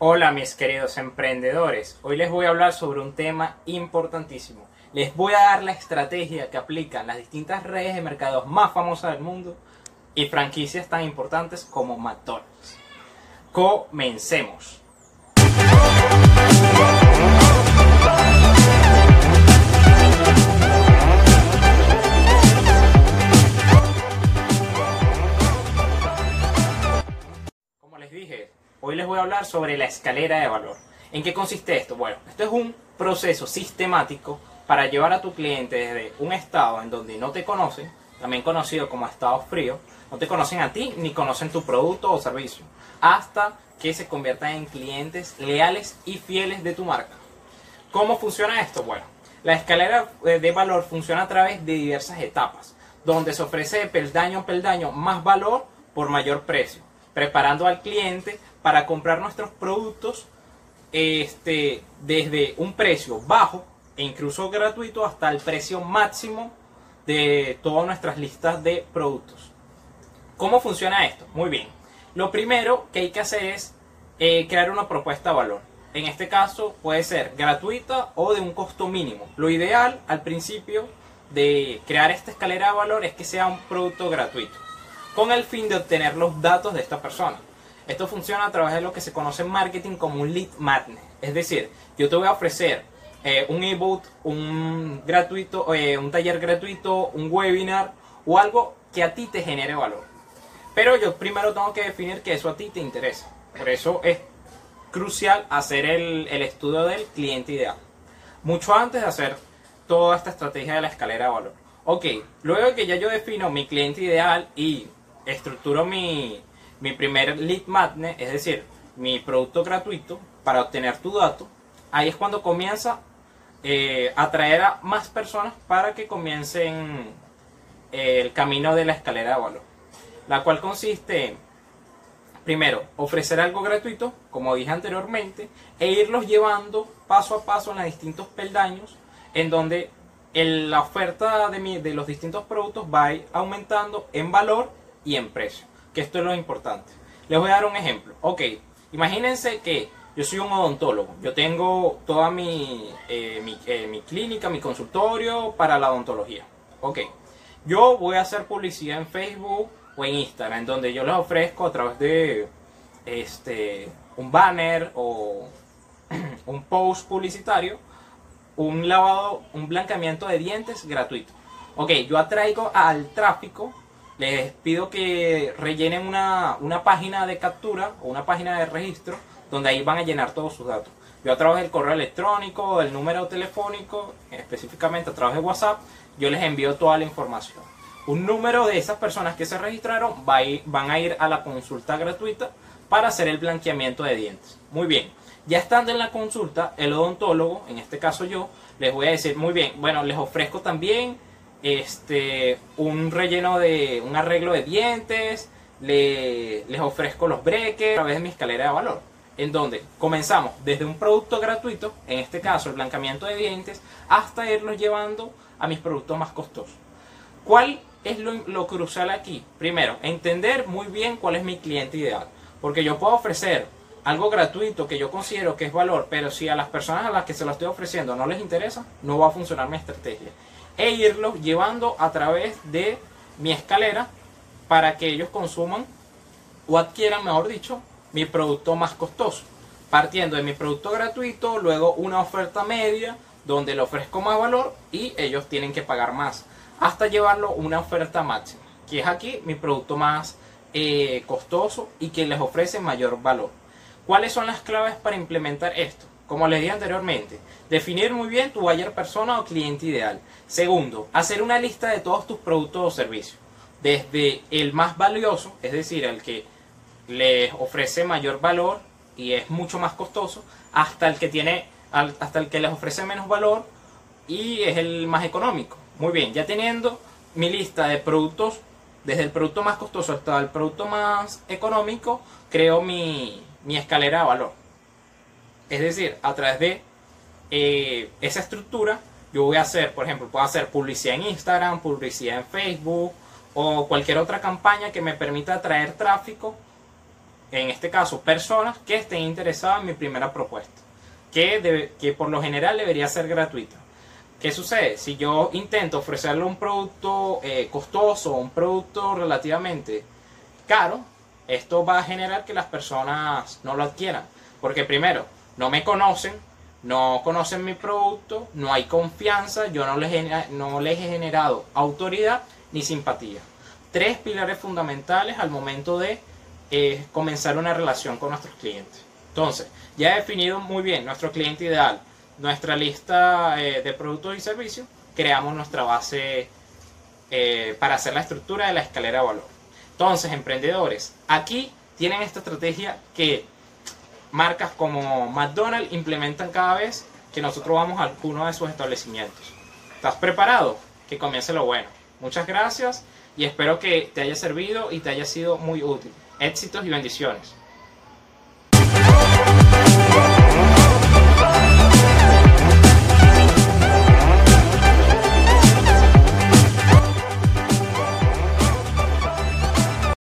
Hola mis queridos emprendedores, hoy les voy a hablar sobre un tema importantísimo. Les voy a dar la estrategia que aplican las distintas redes de mercados más famosas del mundo y franquicias tan importantes como McDonald's. Comencemos. Hoy les voy a hablar sobre la escalera de valor. ¿En qué consiste esto? Bueno, esto es un proceso sistemático para llevar a tu cliente desde un estado en donde no te conocen, también conocido como estado frío, no te conocen a ti ni conocen tu producto o servicio, hasta que se conviertan en clientes leales y fieles de tu marca. ¿Cómo funciona esto? Bueno, la escalera eh, de valor funciona a través de diversas etapas, donde se ofrece peldaño a peldaño más valor por mayor precio, preparando al cliente para comprar nuestros productos este, desde un precio bajo e incluso gratuito hasta el precio máximo de todas nuestras listas de productos. ¿Cómo funciona esto? Muy bien. Lo primero que hay que hacer es eh, crear una propuesta de valor. En este caso puede ser gratuita o de un costo mínimo. Lo ideal al principio de crear esta escalera de valor es que sea un producto gratuito, con el fin de obtener los datos de esta persona. Esto funciona a través de lo que se conoce en marketing como un lead magnet. Es decir, yo te voy a ofrecer eh, un ebook, un gratuito, eh, un taller gratuito, un webinar o algo que a ti te genere valor. Pero yo primero tengo que definir que eso a ti te interesa. Por eso es crucial hacer el, estudio del cliente ideal. Mucho antes de hacer toda esta estrategia de la escalera de valor. Ok, luego que ya yo defino mi cliente ideal y estructuro mi, mi primer lead magnet, es decir, mi producto gratuito para obtener tu dato, ahí es cuando comienza eh, a atraer a más personas para que comiencen eh, el camino de la escalera de valor, la cual consiste en, primero, ofrecer algo gratuito, como dije anteriormente, e irlos llevando paso a paso en los distintos peldaños, en donde la oferta de, mi, de los distintos productos va aumentando en valor y en precio, esto es lo importante. Les voy a dar un ejemplo. Ok, imagínense que yo soy un odontólogo. Yo tengo toda mi, eh, eh, mi, clínica, mi consultorio para la odontología. Ok. Yo voy a hacer publicidad en Facebook o en Instagram, en donde yo les ofrezco a través de este, un banner o un post publicitario un lavado, un blanqueamiento de dientes gratuito. Ok, yo atraigo al tráfico, les pido que rellenen una, una página de captura o una página de registro donde ahí van a llenar todos sus datos. Yo a través del correo electrónico, del número telefónico, específicamente a través de WhatsApp, yo les envío toda la información. Un número de esas personas que se registraron va ir, van a ir a la consulta gratuita para hacer el blanqueamiento de dientes. Muy bien, ya estando en la consulta, el odontólogo, en este caso yo, les voy a decir, muy bien, bueno, les ofrezco también este, un relleno de, un arreglo de dientes, le, les ofrezco los breques a través de mi escalera de valor en donde comenzamos desde un producto gratuito, en este caso el blanqueamiento de dientes, hasta irlos llevando a mis productos más costosos. ¿Cuál es lo, lo, crucial aquí? Primero, entender muy bien cuál es mi cliente ideal, porque yo puedo ofrecer algo gratuito que yo considero que es valor, pero si a las personas a las que se lo estoy ofreciendo no les interesa, no va a funcionar mi estrategia. E irlos llevando a través de mi escalera para que ellos consuman o adquieran, mejor dicho, mi producto más costoso. Partiendo de mi producto gratuito, luego una oferta media donde le ofrezco más valor y ellos tienen que pagar más. Hasta llevarlo a una oferta máxima, que es aquí mi producto más eh, costoso y que les ofrece mayor valor. ¿Cuáles son las claves para implementar esto? Como les dije anteriormente, definir muy bien tu buyer persona o cliente ideal. Segundo, hacer una lista de todos tus productos o servicios. Desde el más valioso, es decir, el que les ofrece mayor valor y es mucho más costoso, hasta el que tiene hasta el que les ofrece menos valor y es el más económico. Muy bien, ya teniendo mi lista de productos, desde el producto más costoso hasta el producto más económico, creo mi, mi escalera de valor. Es decir, a través de eh, esa estructura, yo voy a hacer, por ejemplo, puedo hacer publicidad en Instagram, publicidad en Facebook o cualquier otra campaña que me permita atraer tráfico en este caso, personas que estén interesadas en mi primera propuesta, que, debe- que por lo general debería ser gratuita. ¿Qué sucede? Si yo intento ofrecerle un producto eh, costoso, un producto relativamente caro, esto va a generar que las personas no lo adquieran. Porque primero, no me conocen, no conocen mi producto, no hay confianza, yo no les, he- no he generado autoridad ni simpatía. Tres pilares fundamentales al momento de eh, comenzar una relación con nuestros clientes. Entonces, ya he definido muy bien nuestro cliente ideal, nuestra lista eh, de productos y servicios, creamos nuestra base eh, para hacer la estructura de la escalera de valor. Entonces, emprendedores, aquí tienen esta estrategia que marcas como McDonald's implementan cada vez que nosotros vamos a alguno de sus establecimientos. ¿Estás preparado? Que comience lo bueno. Muchas gracias y espero que te haya servido y te haya sido muy útil. Éxitos y bendiciones.